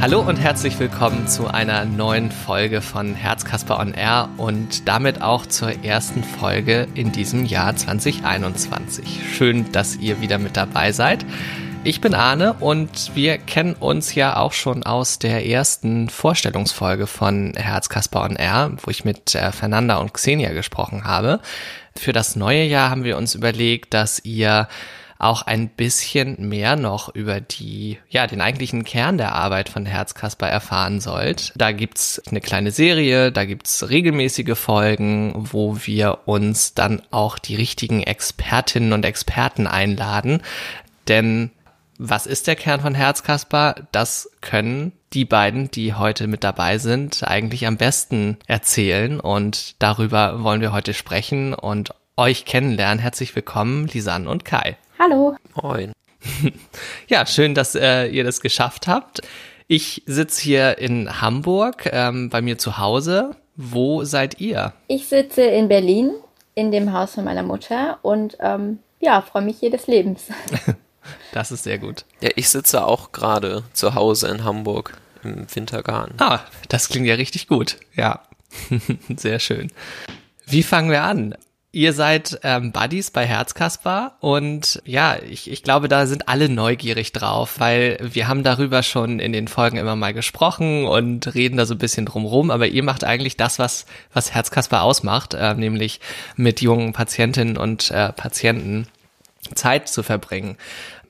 Hallo und herzlich willkommen zu einer neuen Folge von Herzkasper on Air und damit auch zur ersten Folge in diesem Jahr 2021. Schön, dass ihr wieder mit dabei seid. Ich bin Arne und wir kennen uns ja auch schon aus der ersten Vorstellungsfolge von Herzkasper on Air, wo ich mit äh, Fernanda und Xenia gesprochen habe. Für das neue Jahr haben wir uns überlegt, dass ihr auch ein bisschen mehr noch über die, ja, den eigentlichen Kern der Arbeit von Herzkasper erfahren sollt. Da gibt's eine kleine Serie, da gibt's regelmäßige Folgen, wo wir uns dann auch die richtigen Expertinnen und Experten einladen. Denn was ist der Kern von Herzkasper? Das können die beiden, die heute mit dabei sind, eigentlich am besten erzählen. Und darüber wollen wir heute sprechen und euch kennenlernen. Herzlich willkommen, Lisanne und Kai. Hallo. Moin. Ja, schön, dass äh, ihr das geschafft habt. Ich sitze hier in Hamburg, ähm, bei mir zu Hause. Wo seid ihr? Ich sitze in Berlin in dem Haus von meiner Mutter und ähm, ja, freue mich jedes Lebens. Das ist sehr gut. Ja, ich sitze auch gerade zu Hause in Hamburg im Wintergarten. Ah, das klingt ja richtig gut. Ja, sehr schön. Wie fangen wir an? Ihr seid ähm, Buddies bei Herzkasper und ja, ich, ich glaube, da sind alle neugierig drauf, weil wir haben darüber schon in den Folgen immer mal gesprochen und reden da so ein bisschen drumrum, aber ihr macht eigentlich das, was, was Herzkasper ausmacht, äh, nämlich mit jungen Patientinnen und äh, Patienten Zeit zu verbringen.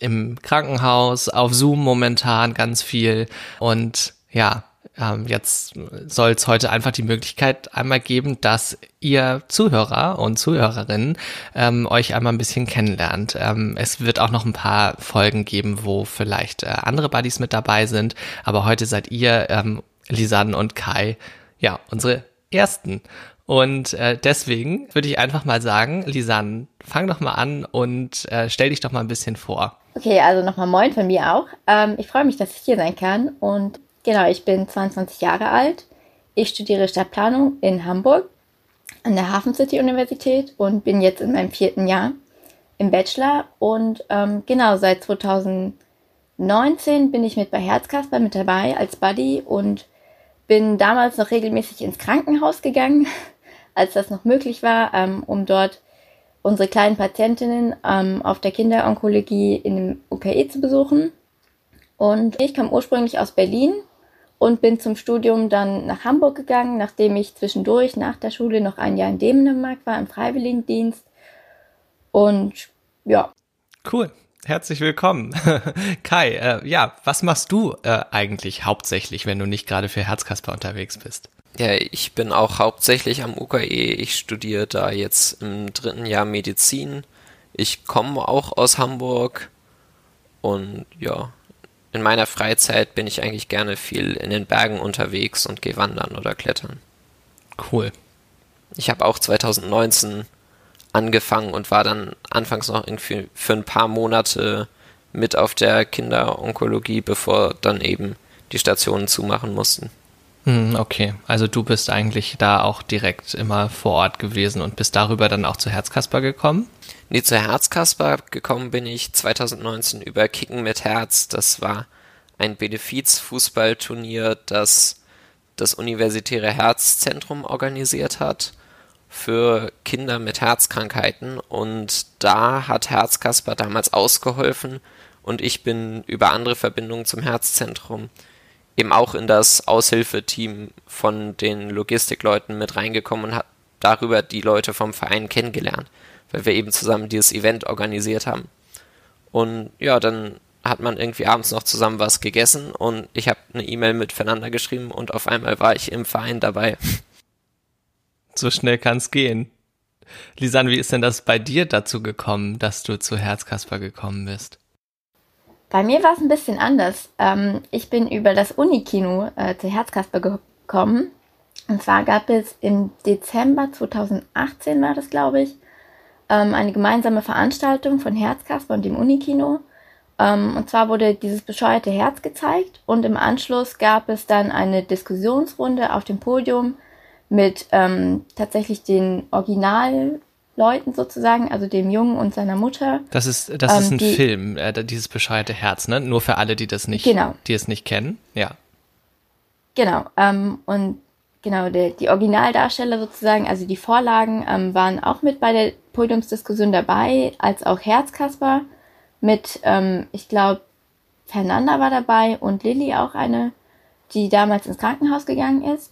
Im Krankenhaus, auf Zoom momentan ganz viel und ja, ähm, jetzt soll es heute einfach die Möglichkeit einmal geben, dass ihr Zuhörer und Zuhörerinnen ähm, euch einmal ein bisschen kennenlernt. Ähm, es wird auch noch ein paar Folgen geben, wo vielleicht äh, andere Buddies mit dabei sind, aber heute seid ihr, ähm, Lisanne und Kai, ja, unsere ersten. Und äh, deswegen würde ich einfach mal sagen, Lisanne, fang doch mal an und äh, stell dich doch mal ein bisschen vor. Okay, also nochmal Moin von mir auch. Ähm, ich freue mich, dass ich hier sein kann und Genau, ich bin 22 Jahre alt. Ich studiere Stadtplanung in Hamburg an der Hafen City Universität und bin jetzt in meinem vierten Jahr im Bachelor. Und ähm, genau, seit 2019 bin ich mit bei Herzkasper mit dabei als Buddy und bin damals noch regelmäßig ins Krankenhaus gegangen, als das noch möglich war, ähm, um dort unsere kleinen Patientinnen ähm, auf der Kinderonkologie in dem UKE zu besuchen. Und ich kam ursprünglich aus Berlin und bin zum Studium dann nach Hamburg gegangen, nachdem ich zwischendurch nach der Schule noch ein Jahr in Dänemark war im Freiwilligendienst. Und ja. Cool. Herzlich willkommen. Kai, äh, ja, was machst du äh, eigentlich hauptsächlich, wenn du nicht gerade für Herzkasper unterwegs bist? Ja, ich bin auch hauptsächlich am UKE. Ich studiere da jetzt im dritten Jahr Medizin. Ich komme auch aus Hamburg und ja, in meiner Freizeit bin ich eigentlich gerne viel in den Bergen unterwegs und gehe wandern oder klettern. Cool. Ich habe auch 2019 angefangen und war dann anfangs noch irgendwie für ein paar Monate mit auf der Kinderonkologie, bevor dann eben die Stationen zumachen mussten. Hm, okay, also du bist eigentlich da auch direkt immer vor Ort gewesen und bist darüber dann auch zu Herzkasper gekommen? Nee, zu Herzkasper gekommen bin ich 2019 über Kicken mit Herz. Das war ein Benefiz-Fußballturnier, das das Universitäre Herzzentrum organisiert hat für Kinder mit Herzkrankheiten. Und da hat Herzkasper damals ausgeholfen und ich bin über andere Verbindungen zum Herzzentrum eben auch in das Aushilfeteam von den Logistikleuten mit reingekommen und habe darüber die Leute vom Verein kennengelernt weil wir eben zusammen dieses Event organisiert haben. Und ja, dann hat man irgendwie abends noch zusammen was gegessen und ich habe eine E-Mail mit Fernanda geschrieben und auf einmal war ich im Verein dabei. So schnell kann es gehen. Lisanne, wie ist denn das bei dir dazu gekommen, dass du zu Herzkasper gekommen bist? Bei mir war es ein bisschen anders. Ähm, ich bin über das Unikino äh, zu Herzkasper gekommen. Und zwar gab es im Dezember 2018, war das glaube ich, ähm, eine gemeinsame Veranstaltung von Herzkasper und dem Unikino. Ähm, und zwar wurde dieses bescheuerte Herz gezeigt und im Anschluss gab es dann eine Diskussionsrunde auf dem Podium mit ähm, tatsächlich den Originalleuten sozusagen, also dem Jungen und seiner Mutter. Das ist, das ist ähm, ein die, Film, äh, dieses bescheuerte Herz, ne? Nur für alle, die das nicht, genau. die es nicht kennen, ja. genau, ähm, und genau, der, die Originaldarsteller sozusagen, also die Vorlagen, ähm, waren auch mit bei der Podiumsdiskussion dabei, als auch Herzkasper mit, ähm, ich glaube, Fernanda war dabei und Lilly auch eine, die damals ins Krankenhaus gegangen ist.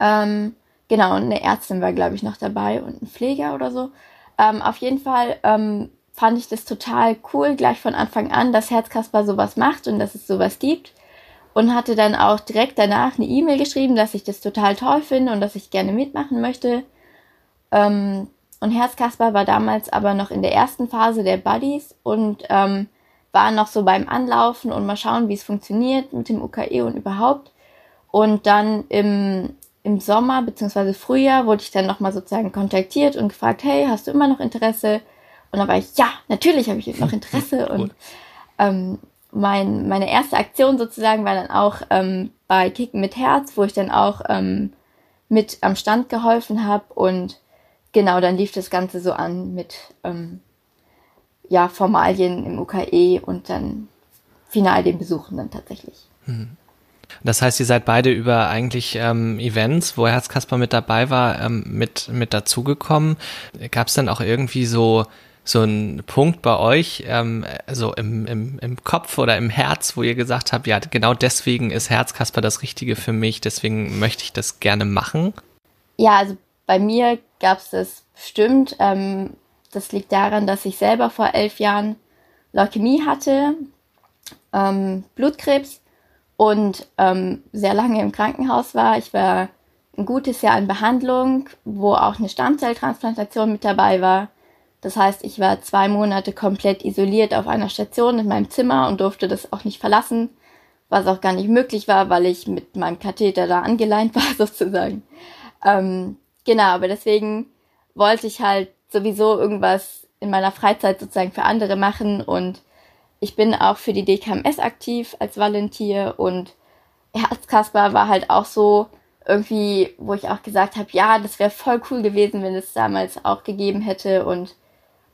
Ähm, genau, und eine Ärztin war, glaube ich, noch dabei und ein Pfleger oder so. Ähm, auf jeden Fall ähm, fand ich das total cool, gleich von Anfang an, dass Herzkasper sowas macht und dass es sowas gibt. Und hatte dann auch direkt danach eine E-Mail geschrieben, dass ich das total toll finde und dass ich gerne mitmachen möchte. Ähm, und Herzkasper war damals aber noch in der ersten Phase der Buddies und ähm, war noch so beim Anlaufen und mal schauen, wie es funktioniert mit dem UKE und überhaupt. Und dann im, im Sommer bzw. Frühjahr wurde ich dann nochmal sozusagen kontaktiert und gefragt, hey, hast du immer noch Interesse? Und dann war ich, ja, natürlich habe ich noch Interesse. Und ähm, mein, meine erste Aktion sozusagen war dann auch ähm, bei Kicken mit Herz, wo ich dann auch ähm, mit am Stand geholfen habe und genau, dann lief das Ganze so an mit ähm, ja, Formalien im UKE und dann final den Besuchen dann tatsächlich. Mhm. Das heißt, ihr seid beide über eigentlich ähm, Events, wo Herzkasper mit dabei war, ähm, mit, mit dazugekommen. Gab es dann auch irgendwie so, so einen Punkt bei euch, ähm, so im, im, im Kopf oder im Herz, wo ihr gesagt habt, ja, genau deswegen ist Herzkasper das Richtige für mich, deswegen möchte ich das gerne machen? Ja, also bei mir gab es das bestimmt. Ähm, das liegt daran, dass ich selber vor elf Jahren Leukämie hatte, ähm, Blutkrebs und ähm, sehr lange im Krankenhaus war. Ich war ein gutes Jahr in Behandlung, wo auch eine Stammzelltransplantation mit dabei war. Das heißt, ich war zwei Monate komplett isoliert auf einer Station in meinem Zimmer und durfte das auch nicht verlassen, was auch gar nicht möglich war, weil ich mit meinem Katheter da angeleint war sozusagen. Ähm, Genau, aber deswegen wollte ich halt sowieso irgendwas in meiner Freizeit sozusagen für andere machen und ich bin auch für die DKMS aktiv als Volunteer und Herzkasper war halt auch so irgendwie, wo ich auch gesagt habe, ja, das wäre voll cool gewesen, wenn es damals auch gegeben hätte und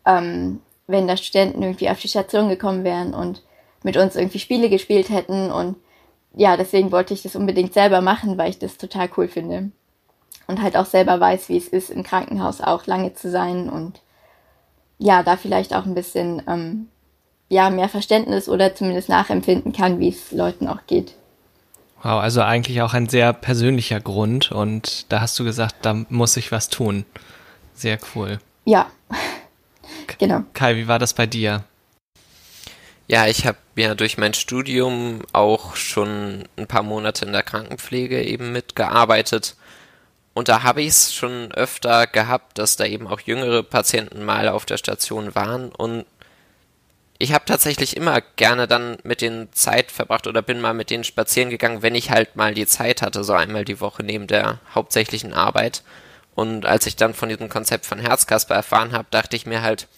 ähm, wenn da Studenten irgendwie auf die Station gekommen wären und mit uns irgendwie Spiele gespielt hätten und ja, deswegen wollte ich das unbedingt selber machen, weil ich das total cool finde und halt auch selber weiß, wie es ist, im Krankenhaus auch lange zu sein und ja, da vielleicht auch ein bisschen ähm, ja, mehr Verständnis oder zumindest nachempfinden kann, wie es Leuten auch geht. Wow, also eigentlich auch ein sehr persönlicher Grund und da hast du gesagt, da muss ich was tun. Sehr cool. Ja, genau. Kai, wie war das bei dir? Ja, ich habe ja durch mein Studium auch schon ein paar Monate in der Krankenpflege eben mitgearbeitet und da habe ich es schon öfter gehabt, dass da eben auch jüngere Patienten mal auf der Station waren. Und ich habe tatsächlich immer gerne dann mit denen Zeit verbracht oder bin mal mit denen spazieren gegangen, wenn ich halt mal die Zeit hatte, so einmal die Woche neben der hauptsächlichen Arbeit. Und als ich dann von diesem Konzept von Herzkasper erfahren habe, dachte ich mir halt,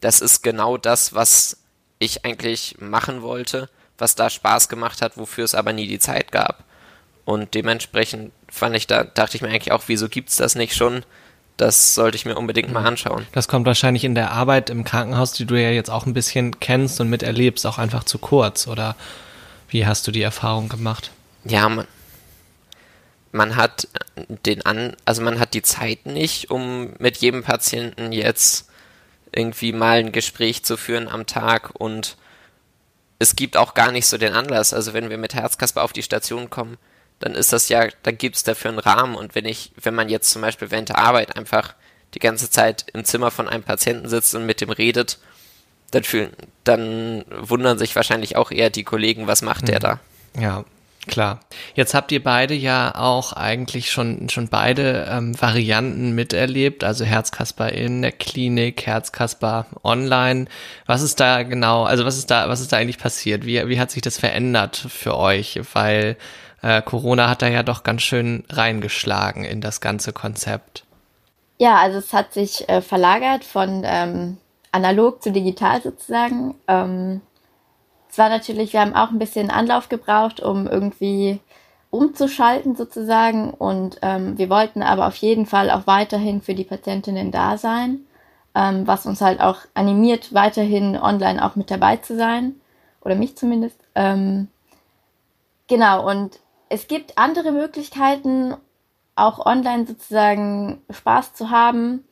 das ist genau das, was ich eigentlich machen wollte, was da Spaß gemacht hat, wofür es aber nie die Zeit gab. Und dementsprechend fand ich da, dachte ich mir eigentlich auch, wieso gibt's das nicht schon? Das sollte ich mir unbedingt mal mhm. anschauen. Das kommt wahrscheinlich in der Arbeit im Krankenhaus, die du ja jetzt auch ein bisschen kennst und miterlebst, auch einfach zu kurz. Oder wie hast du die Erfahrung gemacht? Ja, man, man hat den an, also man hat die Zeit nicht, um mit jedem Patienten jetzt irgendwie mal ein Gespräch zu führen am Tag und es gibt auch gar nicht so den Anlass. Also wenn wir mit Herzkasper auf die Station kommen, dann ist das ja, dann gibt es dafür einen Rahmen. Und wenn ich, wenn man jetzt zum Beispiel während der Arbeit einfach die ganze Zeit im Zimmer von einem Patienten sitzt und mit dem redet, dann, fühlen, dann wundern sich wahrscheinlich auch eher die Kollegen, was macht der da? Ja, klar. Jetzt habt ihr beide ja auch eigentlich schon, schon beide ähm, Varianten miterlebt, also Herzkasper in der Klinik, Herzkasper online. Was ist da genau, also was ist da, was ist da eigentlich passiert? Wie, wie hat sich das verändert für euch? Weil äh, Corona hat da ja doch ganz schön reingeschlagen in das ganze Konzept. Ja, also es hat sich äh, verlagert von ähm, analog zu digital sozusagen. Ähm, es war natürlich, wir haben auch ein bisschen Anlauf gebraucht, um irgendwie umzuschalten sozusagen. Und ähm, wir wollten aber auf jeden Fall auch weiterhin für die Patientinnen da sein, ähm, was uns halt auch animiert, weiterhin online auch mit dabei zu sein. Oder mich zumindest. Ähm, genau, und es gibt andere Möglichkeiten, auch online sozusagen Spaß zu haben.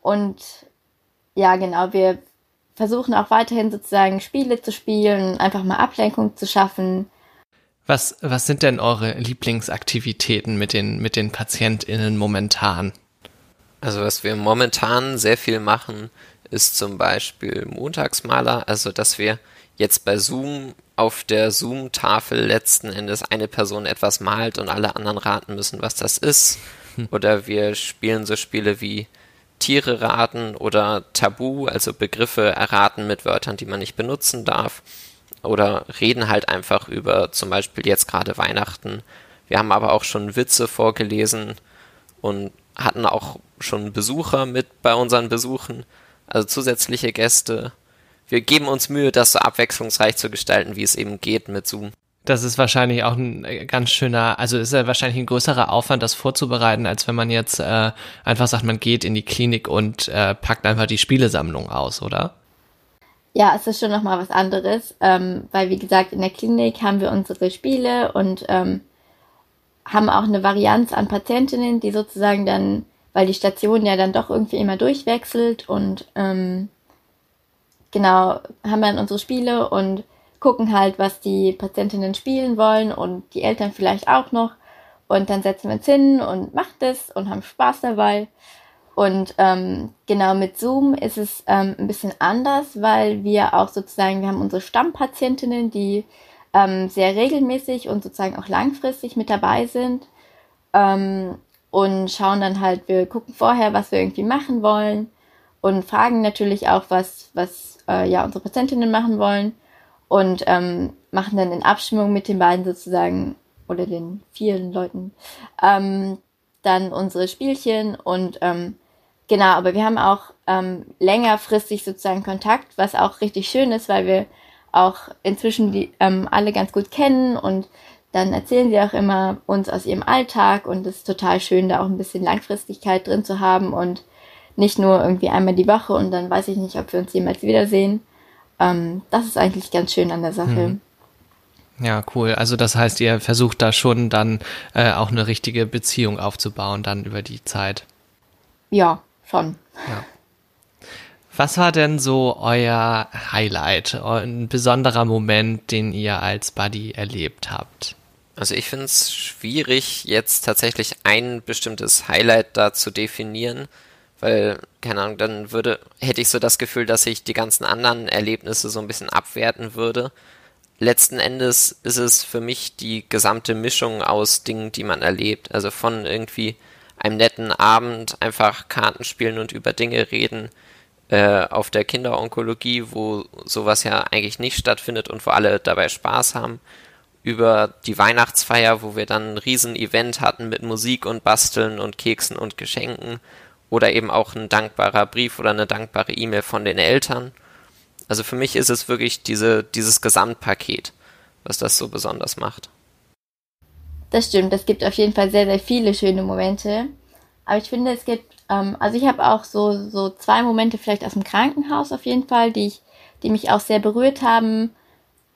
Und ja, genau, wir versuchen auch weiterhin sozusagen Spiele zu spielen, einfach mal Ablenkung zu schaffen. Was, was sind denn eure Lieblingsaktivitäten mit den, mit den PatientInnen momentan? Also was wir momentan sehr viel machen, ist zum Beispiel Montagsmaler, also dass wir jetzt bei Zoom auf der Zoom-Tafel letzten Endes eine Person etwas malt und alle anderen raten müssen, was das ist. Hm. Oder wir spielen so Spiele wie Tiere raten oder Tabu, also Begriffe erraten mit Wörtern, die man nicht benutzen darf. Oder reden halt einfach über zum Beispiel jetzt gerade Weihnachten. Wir haben aber auch schon Witze vorgelesen und hatten auch schon Besucher mit bei unseren Besuchen, also zusätzliche Gäste. Wir geben uns Mühe, das so abwechslungsreich zu gestalten, wie es eben geht mit Zoom. Das ist wahrscheinlich auch ein äh, ganz schöner, also ist ja wahrscheinlich ein größerer Aufwand, das vorzubereiten, als wenn man jetzt äh, einfach sagt, man geht in die Klinik und äh, packt einfach die Spielesammlung aus, oder? Ja, es ist schon nochmal was anderes, ähm, weil wie gesagt, in der Klinik haben wir unsere Spiele und ähm, haben auch eine Varianz an Patientinnen, die sozusagen dann, weil die Station ja dann doch irgendwie immer durchwechselt und ähm, genau, haben wir dann unsere Spiele und gucken halt, was die Patientinnen spielen wollen und die Eltern vielleicht auch noch. Und dann setzen wir uns hin und machen das und haben Spaß dabei. Und ähm, genau mit Zoom ist es ähm, ein bisschen anders, weil wir auch sozusagen, wir haben unsere Stammpatientinnen, die ähm, sehr regelmäßig und sozusagen auch langfristig mit dabei sind ähm, und schauen dann halt, wir gucken vorher, was wir irgendwie machen wollen und fragen natürlich auch, was, was äh, ja unsere Patientinnen machen wollen und ähm, machen dann in Abstimmung mit den beiden sozusagen oder den vielen Leuten ähm, dann unsere Spielchen und ähm, genau, aber wir haben auch ähm, längerfristig sozusagen Kontakt, was auch richtig schön ist, weil wir auch inzwischen die ähm, alle ganz gut kennen und dann erzählen sie auch immer uns aus ihrem Alltag und es ist total schön, da auch ein bisschen Langfristigkeit drin zu haben und nicht nur irgendwie einmal die Woche und dann weiß ich nicht, ob wir uns jemals wiedersehen, ähm, das ist eigentlich ganz schön an der Sache. Mhm. Ja, cool. Also das heißt, ihr versucht da schon dann äh, auch eine richtige Beziehung aufzubauen dann über die Zeit. Ja, schon. Ja. Was war denn so euer Highlight, ein besonderer Moment, den ihr als Buddy erlebt habt? Also ich finde es schwierig, jetzt tatsächlich ein bestimmtes Highlight da zu definieren, weil, keine Ahnung, dann würde, hätte ich so das Gefühl, dass ich die ganzen anderen Erlebnisse so ein bisschen abwerten würde. Letzten Endes ist es für mich die gesamte Mischung aus Dingen, die man erlebt. Also von irgendwie einem netten Abend einfach Karten spielen und über Dinge reden äh, auf der Kinderonkologie, wo sowas ja eigentlich nicht stattfindet und wo alle dabei Spaß haben, über die Weihnachtsfeier, wo wir dann ein Riesen-Event hatten mit Musik und Basteln und Keksen und Geschenken oder eben auch ein dankbarer Brief oder eine dankbare E-Mail von den Eltern. Also für mich ist es wirklich diese, dieses Gesamtpaket, was das so besonders macht. Das stimmt, es gibt auf jeden Fall sehr, sehr viele schöne Momente. Aber ich finde, es gibt, ähm, also ich habe auch so, so zwei Momente vielleicht aus dem Krankenhaus auf jeden Fall, die, ich, die mich auch sehr berührt haben.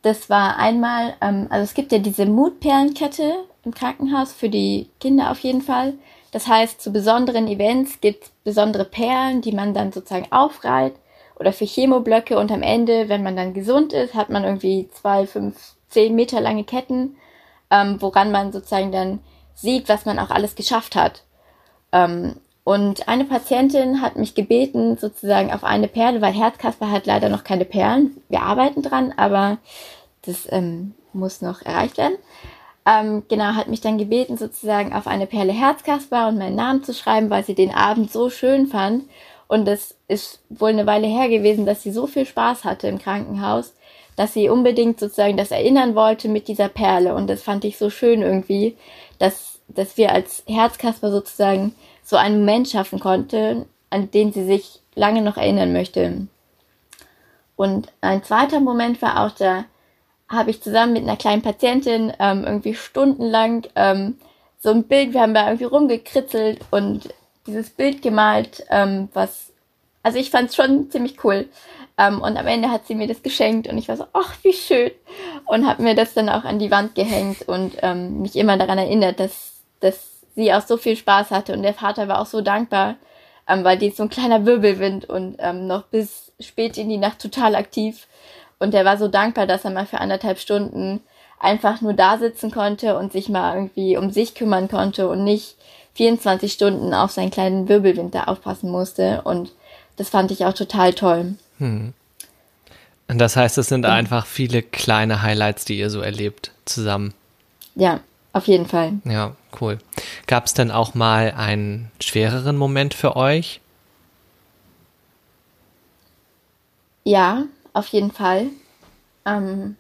Das war einmal, ähm, also es gibt ja diese Mutperlenkette im Krankenhaus für die Kinder auf jeden Fall. Das heißt, zu besonderen Events gibt es besondere Perlen, die man dann sozusagen aufreiht oder für Chemoblöcke und am Ende, wenn man dann gesund ist, hat man irgendwie zwei, fünf, zehn Meter lange Ketten, ähm, woran man sozusagen dann sieht, was man auch alles geschafft hat. Ähm, und eine Patientin hat mich gebeten, sozusagen auf eine Perle, weil Herzkasper hat leider noch keine Perlen. Wir arbeiten dran, aber das ähm, muss noch erreicht werden ähm, genau, hat mich dann gebeten, sozusagen auf eine Perle Herzkasper und meinen Namen zu schreiben, weil sie den Abend so schön fand. Und es ist wohl eine Weile her gewesen, dass sie so viel Spaß hatte im Krankenhaus, dass sie unbedingt sozusagen das erinnern wollte mit dieser Perle. Und das fand ich so schön irgendwie, dass, dass wir als Herzkasper sozusagen so einen Moment schaffen konnten, an den sie sich lange noch erinnern möchte. Und ein zweiter Moment war auch der habe ich zusammen mit einer kleinen Patientin ähm, irgendwie stundenlang ähm, so ein Bild, wir haben da irgendwie rumgekritzelt und dieses Bild gemalt, ähm, was, also ich fand es schon ziemlich cool. Ähm, und am Ende hat sie mir das geschenkt und ich war so, ach, wie schön. Und habe mir das dann auch an die Wand gehängt und ähm, mich immer daran erinnert, dass, dass sie auch so viel Spaß hatte. Und der Vater war auch so dankbar, ähm, weil die ist so ein kleiner Wirbelwind und ähm, noch bis spät in die Nacht total aktiv. Und der war so dankbar, dass er mal für anderthalb Stunden einfach nur da sitzen konnte und sich mal irgendwie um sich kümmern konnte und nicht 24 Stunden auf seinen kleinen Wirbelwind da aufpassen musste. Und das fand ich auch total toll. Hm. Das heißt, es sind ja. einfach viele kleine Highlights, die ihr so erlebt zusammen. Ja, auf jeden Fall. Ja, cool. Gab es denn auch mal einen schwereren Moment für euch? Ja, auf jeden Fall. Ähm,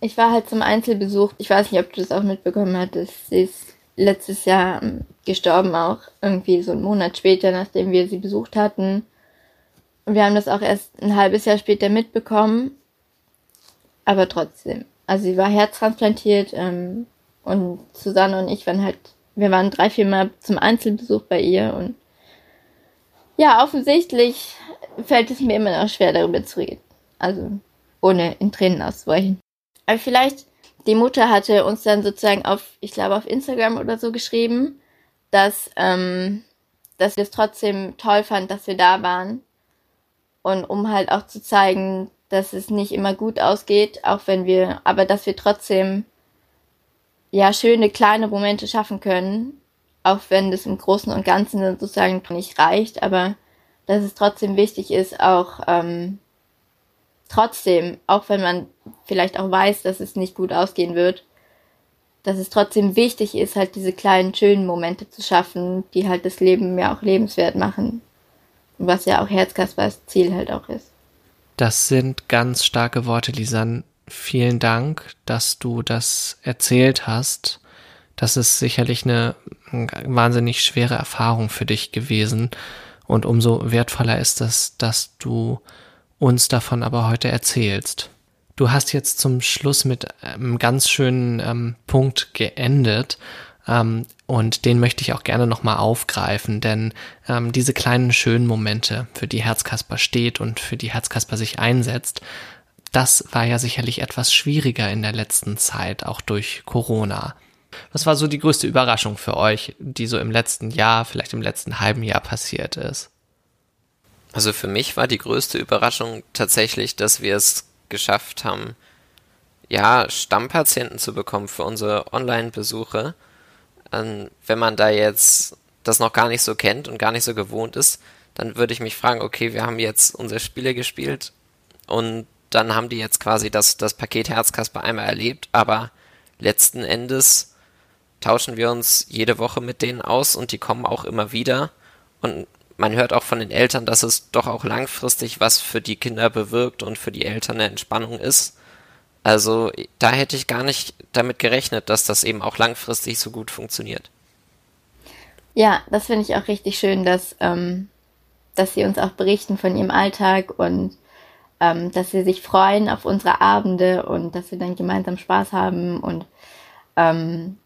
ich war halt zum Einzelbesuch. Ich weiß nicht, ob du das auch mitbekommen hattest. Sie ist letztes Jahr ähm, gestorben auch. Irgendwie so einen Monat später, nachdem wir sie besucht hatten. Und wir haben das auch erst ein halbes Jahr später mitbekommen. Aber trotzdem. Also sie war herztransplantiert ähm, und Susanne und ich waren halt, wir waren drei, vier Mal zum Einzelbesuch bei ihr und ja, offensichtlich fällt es mir immer noch schwer, darüber zu reden. Also ohne in Tränen auszubrechen. Aber vielleicht, die Mutter hatte uns dann sozusagen auf, ich glaube, auf Instagram oder so geschrieben, dass, ähm, dass sie es trotzdem toll fand, dass wir da waren. Und um halt auch zu zeigen, dass es nicht immer gut ausgeht, auch wenn wir, aber dass wir trotzdem ja schöne kleine Momente schaffen können, auch wenn das im Großen und Ganzen sozusagen nicht reicht, aber dass es trotzdem wichtig ist, auch ähm, trotzdem, auch wenn man vielleicht auch weiß, dass es nicht gut ausgehen wird, dass es trotzdem wichtig ist, halt diese kleinen schönen Momente zu schaffen, die halt das Leben ja auch lebenswert machen. Was ja auch Herzkaspers Ziel halt auch ist. Das sind ganz starke Worte, Lisan. Vielen Dank, dass du das erzählt hast. Das ist sicherlich eine wahnsinnig schwere Erfahrung für dich gewesen. Und umso wertvoller ist es, dass du uns davon aber heute erzählst. Du hast jetzt zum Schluss mit einem ganz schönen ähm, Punkt geendet. Ähm, und den möchte ich auch gerne nochmal aufgreifen, denn ähm, diese kleinen schönen Momente, für die Herzkasper steht und für die Herzkasper sich einsetzt, das war ja sicherlich etwas schwieriger in der letzten Zeit, auch durch Corona. Was war so die größte Überraschung für euch, die so im letzten Jahr, vielleicht im letzten halben Jahr passiert ist? Also für mich war die größte Überraschung tatsächlich, dass wir es geschafft haben, ja, Stammpatienten zu bekommen für unsere Online-Besuche. Ähm, wenn man da jetzt das noch gar nicht so kennt und gar nicht so gewohnt ist, dann würde ich mich fragen, okay, wir haben jetzt unsere Spiele gespielt und dann haben die jetzt quasi das, das Paket Herzkasper einmal erlebt, aber letzten Endes tauschen wir uns jede Woche mit denen aus und die kommen auch immer wieder und man hört auch von den Eltern, dass es doch auch langfristig was für die Kinder bewirkt und für die Eltern eine Entspannung ist. Also da hätte ich gar nicht damit gerechnet, dass das eben auch langfristig so gut funktioniert. Ja, das finde ich auch richtig schön, dass, ähm, dass sie uns auch berichten von ihrem Alltag und ähm, dass sie sich freuen auf unsere Abende und dass wir dann gemeinsam Spaß haben und ähm,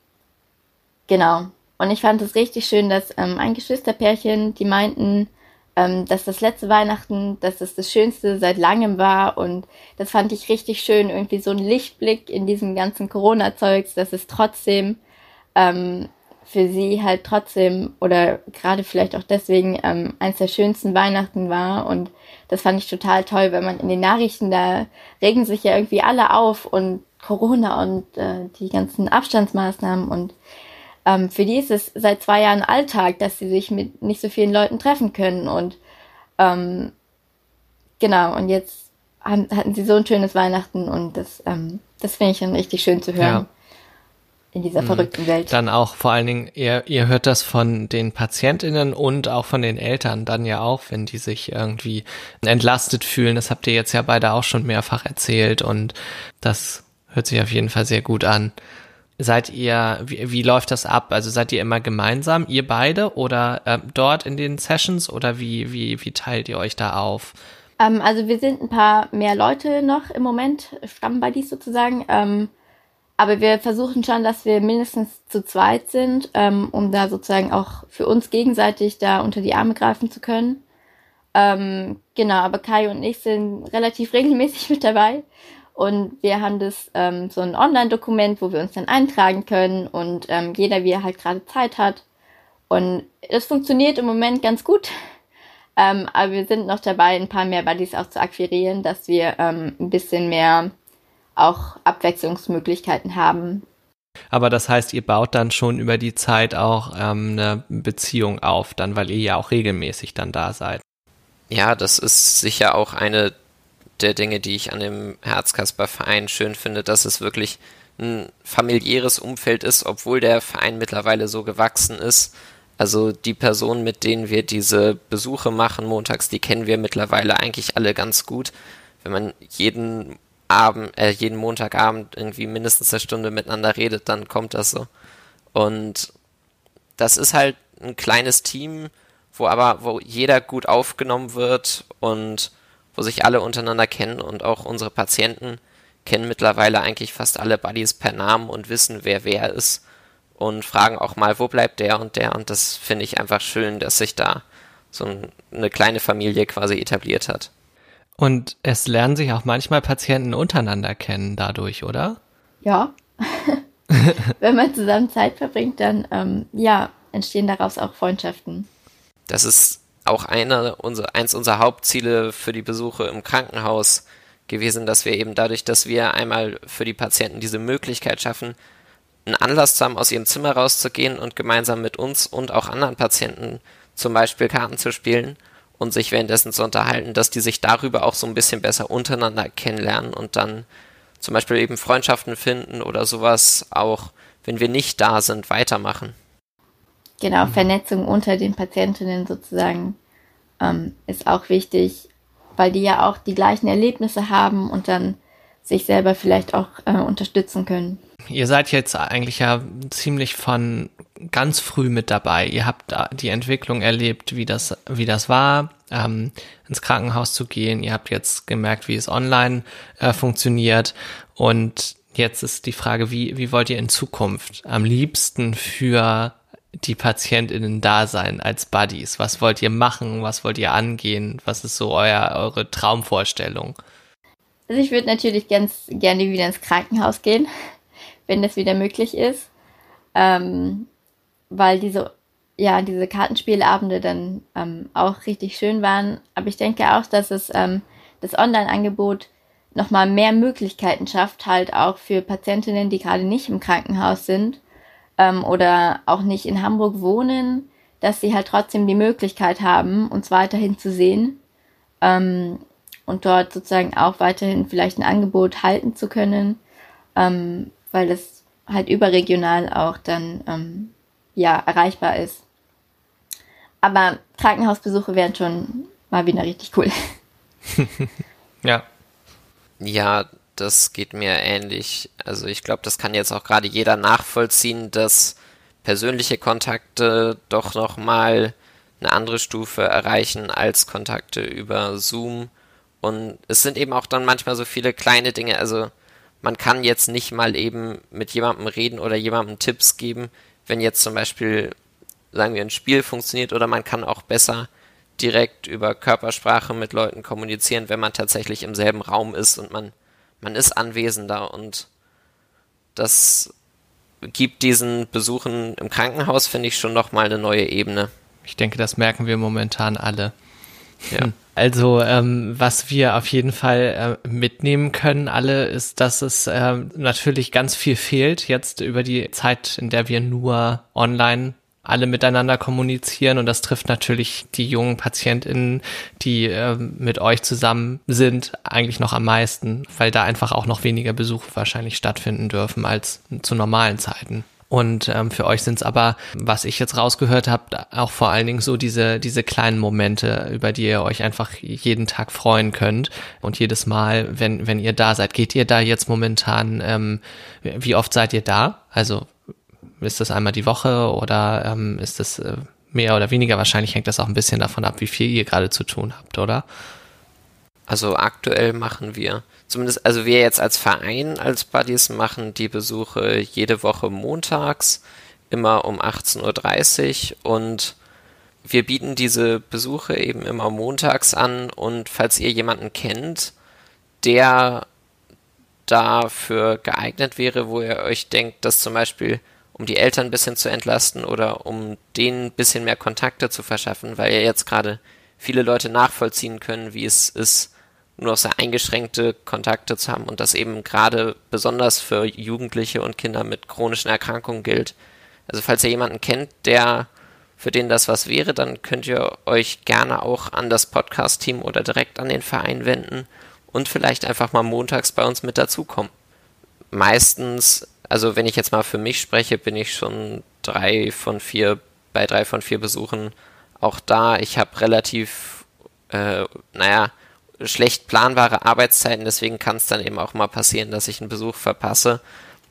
genau. Und ich fand es richtig schön, dass ähm, ein Geschwisterpärchen, die meinten, ähm, dass das letzte Weihnachten, dass das das Schönste seit langem war. Und das fand ich richtig schön, irgendwie so ein Lichtblick in diesem ganzen Corona-Zeugs, dass es trotzdem ähm, für sie halt trotzdem oder gerade vielleicht auch deswegen ähm, eines der schönsten Weihnachten war. Und das fand ich total toll, weil man in den Nachrichten, da regen sich ja irgendwie alle auf und Corona und äh, die ganzen Abstandsmaßnahmen und ähm, für die ist es seit zwei Jahren Alltag, dass sie sich mit nicht so vielen Leuten treffen können. Und ähm, genau, und jetzt haben, hatten sie so ein schönes Weihnachten und das, ähm, das finde ich dann richtig schön zu hören. Ja. In dieser mhm. verrückten Welt. Dann auch vor allen Dingen, ihr, ihr hört das von den PatientInnen und auch von den Eltern dann ja auch, wenn die sich irgendwie entlastet fühlen. Das habt ihr jetzt ja beide auch schon mehrfach erzählt und das hört sich auf jeden Fall sehr gut an. Seid ihr, wie, wie läuft das ab? Also seid ihr immer gemeinsam, ihr beide, oder äh, dort in den Sessions oder wie, wie, wie teilt ihr euch da auf? Ähm, also wir sind ein paar mehr Leute noch im Moment, Stammbuddies sozusagen. Ähm, aber wir versuchen schon, dass wir mindestens zu zweit sind, ähm, um da sozusagen auch für uns gegenseitig da unter die Arme greifen zu können. Ähm, genau, aber Kai und ich sind relativ regelmäßig mit dabei. Und wir haben das ähm, so ein Online-Dokument, wo wir uns dann eintragen können und ähm, jeder, wie er halt gerade Zeit hat. Und es funktioniert im Moment ganz gut. Ähm, aber wir sind noch dabei, ein paar mehr Buddies auch zu akquirieren, dass wir ähm, ein bisschen mehr auch Abwechslungsmöglichkeiten haben. Aber das heißt, ihr baut dann schon über die Zeit auch ähm, eine Beziehung auf, dann, weil ihr ja auch regelmäßig dann da seid. Ja, das ist sicher auch eine der Dinge, die ich an dem Herzkasper-Verein schön finde, dass es wirklich ein familiäres Umfeld ist, obwohl der Verein mittlerweile so gewachsen ist. Also die Personen, mit denen wir diese Besuche machen montags, die kennen wir mittlerweile eigentlich alle ganz gut. Wenn man jeden Abend, äh, jeden Montagabend irgendwie mindestens eine Stunde miteinander redet, dann kommt das so. Und das ist halt ein kleines Team, wo aber, wo jeder gut aufgenommen wird und wo sich alle untereinander kennen und auch unsere Patienten kennen mittlerweile eigentlich fast alle Buddies per Namen und wissen, wer wer ist und fragen auch mal, wo bleibt der und der und das finde ich einfach schön, dass sich da so eine kleine Familie quasi etabliert hat. Und es lernen sich auch manchmal Patienten untereinander kennen dadurch, oder? Ja. Wenn man zusammen Zeit verbringt, dann ähm, ja, entstehen daraus auch Freundschaften. Das ist auch eine, unser, eins unserer Hauptziele für die Besuche im Krankenhaus gewesen, dass wir eben dadurch, dass wir einmal für die Patienten diese Möglichkeit schaffen, einen Anlass zu haben, aus ihrem Zimmer rauszugehen und gemeinsam mit uns und auch anderen Patienten zum Beispiel Karten zu spielen und sich währenddessen zu unterhalten, dass die sich darüber auch so ein bisschen besser untereinander kennenlernen und dann zum Beispiel eben Freundschaften finden oder sowas auch, wenn wir nicht da sind, weitermachen. Genau, Vernetzung unter den Patientinnen sozusagen ähm, ist auch wichtig, weil die ja auch die gleichen Erlebnisse haben und dann sich selber vielleicht auch äh, unterstützen können. Ihr seid jetzt eigentlich ja ziemlich von ganz früh mit dabei. Ihr habt die Entwicklung erlebt, wie das, wie das war, ähm, ins Krankenhaus zu gehen. Ihr habt jetzt gemerkt, wie es online äh, funktioniert. Und jetzt ist die Frage, wie, wie wollt ihr in Zukunft am liebsten für die PatientInnen da sein als Buddies? Was wollt ihr machen? Was wollt ihr angehen? Was ist so euer, eure Traumvorstellung? Also ich würde natürlich ganz gerne wieder ins Krankenhaus gehen, wenn das wieder möglich ist. Ähm, weil diese, ja, diese Kartenspielabende dann ähm, auch richtig schön waren. Aber ich denke auch, dass es ähm, das Online-Angebot nochmal mehr Möglichkeiten schafft, halt auch für Patientinnen, die gerade nicht im Krankenhaus sind, ähm, oder auch nicht in Hamburg wohnen, dass sie halt trotzdem die Möglichkeit haben, uns weiterhin zu sehen ähm, und dort sozusagen auch weiterhin vielleicht ein Angebot halten zu können, ähm, weil das halt überregional auch dann ähm, ja erreichbar ist. Aber Krankenhausbesuche wären schon mal wieder richtig cool. ja. Ja, das geht mir ähnlich. Also ich glaube, das kann jetzt auch gerade jeder nachvollziehen, dass persönliche Kontakte doch nochmal eine andere Stufe erreichen als Kontakte über Zoom. Und es sind eben auch dann manchmal so viele kleine Dinge. Also man kann jetzt nicht mal eben mit jemandem reden oder jemandem Tipps geben, wenn jetzt zum Beispiel, sagen wir, ein Spiel funktioniert oder man kann auch besser direkt über Körpersprache mit Leuten kommunizieren, wenn man tatsächlich im selben Raum ist und man man ist anwesender und das gibt diesen Besuchen im Krankenhaus, finde ich, schon nochmal eine neue Ebene. Ich denke, das merken wir momentan alle. Ja. Hm. Also ähm, was wir auf jeden Fall äh, mitnehmen können, alle, ist, dass es äh, natürlich ganz viel fehlt jetzt über die Zeit, in der wir nur online alle miteinander kommunizieren und das trifft natürlich die jungen PatientInnen, die äh, mit euch zusammen sind, eigentlich noch am meisten, weil da einfach auch noch weniger Besuche wahrscheinlich stattfinden dürfen als zu normalen Zeiten. Und ähm, für euch sind es aber, was ich jetzt rausgehört habe, auch vor allen Dingen so diese, diese kleinen Momente, über die ihr euch einfach jeden Tag freuen könnt. Und jedes Mal, wenn, wenn ihr da seid, geht ihr da jetzt momentan, ähm, wie oft seid ihr da? Also ist das einmal die Woche oder ähm, ist das äh, mehr oder weniger? Wahrscheinlich hängt das auch ein bisschen davon ab, wie viel ihr gerade zu tun habt, oder? Also aktuell machen wir, zumindest, also wir jetzt als Verein, als Buddies machen die Besuche jede Woche montags, immer um 18.30 Uhr und wir bieten diese Besuche eben immer montags an und falls ihr jemanden kennt, der dafür geeignet wäre, wo ihr euch denkt, dass zum Beispiel um die Eltern ein bisschen zu entlasten oder um denen ein bisschen mehr Kontakte zu verschaffen, weil ja jetzt gerade viele Leute nachvollziehen können, wie es ist, nur noch sehr eingeschränkte Kontakte zu haben und das eben gerade besonders für Jugendliche und Kinder mit chronischen Erkrankungen gilt. Also falls ihr jemanden kennt, der für den das was wäre, dann könnt ihr euch gerne auch an das Podcast-Team oder direkt an den Verein wenden und vielleicht einfach mal montags bei uns mit dazukommen. Meistens, also wenn ich jetzt mal für mich spreche, bin ich schon drei von vier, bei drei von vier Besuchen auch da. Ich habe relativ, äh, naja, schlecht planbare Arbeitszeiten, deswegen kann es dann eben auch mal passieren, dass ich einen Besuch verpasse.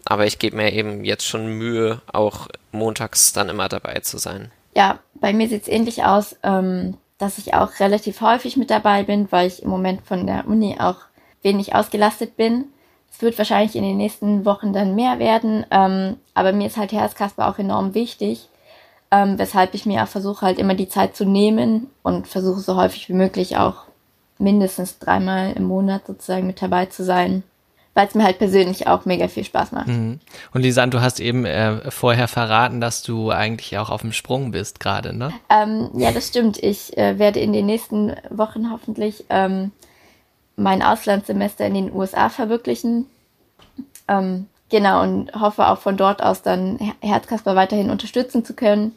Aber ich gebe mir eben jetzt schon Mühe, auch montags dann immer dabei zu sein. Ja, bei mir sieht es ähnlich aus, ähm, dass ich auch relativ häufig mit dabei bin, weil ich im Moment von der Uni auch wenig ausgelastet bin. Es wird wahrscheinlich in den nächsten Wochen dann mehr werden, ähm, aber mir ist halt Herzkasper auch enorm wichtig, ähm, weshalb ich mir auch versuche halt immer die Zeit zu nehmen und versuche so häufig wie möglich auch mindestens dreimal im Monat sozusagen mit dabei zu sein weil es mir halt persönlich auch mega viel Spaß macht. Mhm. Und Lisanne, du hast eben äh, vorher verraten, dass du eigentlich auch auf dem Sprung bist gerade, ne? Ähm, ja, das stimmt. Ich äh, werde in den nächsten Wochen hoffentlich ähm, mein Auslandssemester in den USA verwirklichen. Ähm, genau, und hoffe auch von dort aus dann Herzkasper weiterhin unterstützen zu können,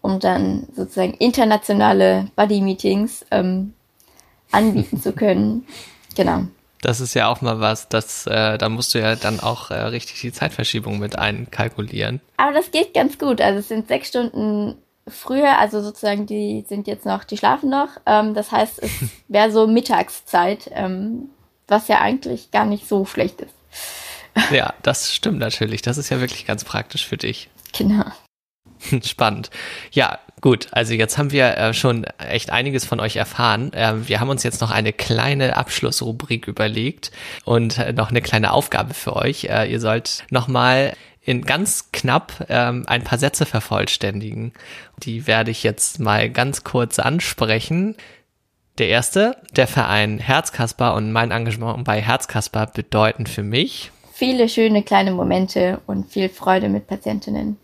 um dann sozusagen internationale Buddy-Meetings ähm, anbieten zu können. Genau. Das ist ja auch mal was, das, äh, da musst du ja dann auch äh, richtig die Zeitverschiebung mit einkalkulieren. Aber das geht ganz gut. Also es sind sechs Stunden früher, also sozusagen die sind jetzt noch, die schlafen noch. Ähm, das heißt, es wäre so Mittagszeit, ähm, was ja eigentlich gar nicht so schlecht ist. Ja, das stimmt natürlich. Das ist ja wirklich ganz praktisch für dich. Genau. Spannend. Ja, gut. Also jetzt haben wir äh, schon echt einiges von euch erfahren. Ähm, wir haben uns jetzt noch eine kleine Abschlussrubrik überlegt und äh, noch eine kleine Aufgabe für euch. Äh, ihr sollt nochmal in ganz knapp ähm, ein paar Sätze vervollständigen. Die werde ich jetzt mal ganz kurz ansprechen. Der erste, der Verein Herzkasper und mein Engagement bei Herzkasper bedeuten für mich viele schöne kleine Momente und viel Freude mit Patientinnen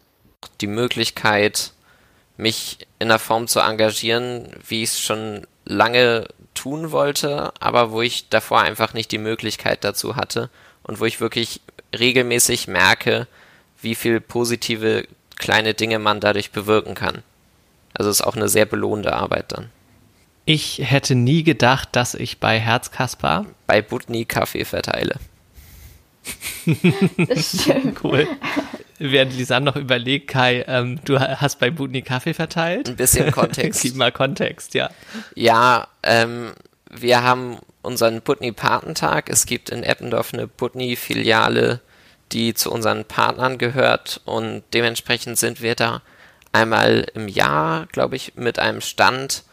die Möglichkeit, mich in der Form zu engagieren, wie ich es schon lange tun wollte, aber wo ich davor einfach nicht die Möglichkeit dazu hatte und wo ich wirklich regelmäßig merke, wie viel positive kleine Dinge man dadurch bewirken kann. Also es ist auch eine sehr belohnende Arbeit dann. Ich hätte nie gedacht, dass ich bei Herzkasper bei Butni Kaffee verteile. das stimmt. Cool während Lisanne noch überlegt, Kai, ähm, du hast bei Butni Kaffee verteilt? Ein bisschen Kontext. Gib mal Kontext, ja. Ja, ähm, wir haben unseren Butni Patentag. Es gibt in Eppendorf eine Butni Filiale, die zu unseren Partnern gehört und dementsprechend sind wir da einmal im Jahr, glaube ich, mit einem Stand,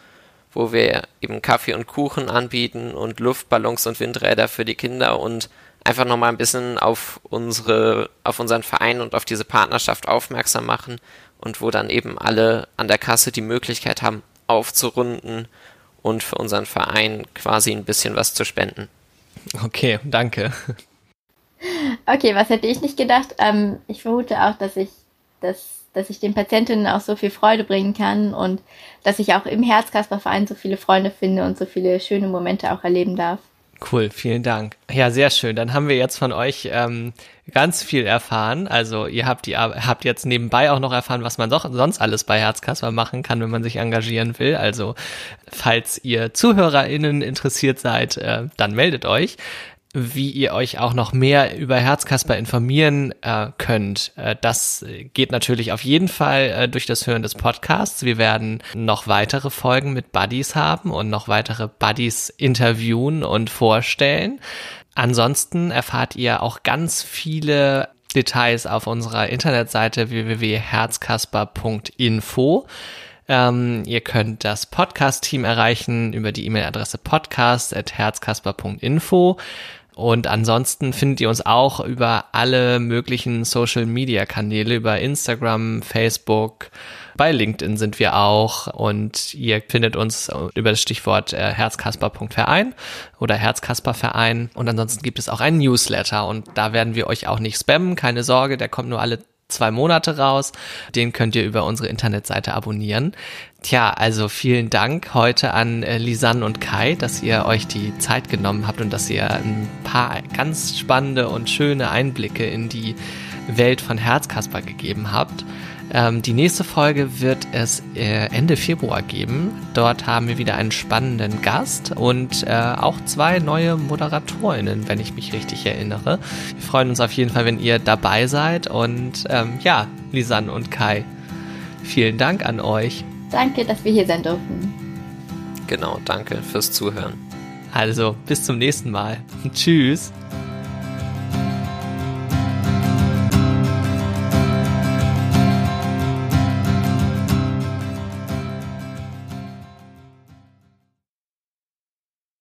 wo wir eben Kaffee und Kuchen anbieten und Luftballons und Windräder für die Kinder und einfach nochmal ein bisschen auf unsere, auf unseren Verein und auf diese Partnerschaft aufmerksam machen und wo dann eben alle an der Kasse die Möglichkeit haben, aufzurunden und für unseren Verein quasi ein bisschen was zu spenden. Okay, danke. Okay, was hätte ich nicht gedacht? Ähm, ich vermute auch, dass ich, dass, dass ich den Patientinnen auch so viel Freude bringen kann und dass ich auch im Herzkasperverein so viele Freunde finde und so viele schöne Momente auch erleben darf. Cool, vielen Dank. Ja, sehr schön. Dann haben wir jetzt von euch ähm, ganz viel erfahren. Also ihr habt die habt jetzt nebenbei auch noch erfahren, was man doch sonst alles bei Herzkasper machen kann, wenn man sich engagieren will. Also falls ihr ZuhörerInnen interessiert seid, äh, dann meldet euch wie ihr euch auch noch mehr über Herzkasper informieren äh, könnt. Äh, das geht natürlich auf jeden Fall äh, durch das Hören des Podcasts. Wir werden noch weitere Folgen mit Buddies haben und noch weitere Buddies interviewen und vorstellen. Ansonsten erfahrt ihr auch ganz viele Details auf unserer Internetseite www.herzkasper.info. Ähm, ihr könnt das Podcast-Team erreichen über die E-Mail-Adresse podcast.herzkasper.info. Und ansonsten findet ihr uns auch über alle möglichen Social-Media-Kanäle, über Instagram, Facebook, bei LinkedIn sind wir auch. Und ihr findet uns über das Stichwort äh, herzkasper.verein oder Herzkasperverein. Und ansonsten gibt es auch einen Newsletter. Und da werden wir euch auch nicht spammen, keine Sorge, der kommt nur alle zwei Monate raus. Den könnt ihr über unsere Internetseite abonnieren. Tja, also vielen Dank heute an äh, Lisanne und Kai, dass ihr euch die Zeit genommen habt und dass ihr ein paar ganz spannende und schöne Einblicke in die Welt von Herzkasper gegeben habt. Ähm, die nächste Folge wird es äh, Ende Februar geben. Dort haben wir wieder einen spannenden Gast und äh, auch zwei neue Moderatorinnen, wenn ich mich richtig erinnere. Wir freuen uns auf jeden Fall, wenn ihr dabei seid. Und ähm, ja, Lisanne und Kai, vielen Dank an euch. Danke, dass wir hier sein durften. Genau, danke fürs Zuhören. Also, bis zum nächsten Mal. Tschüss.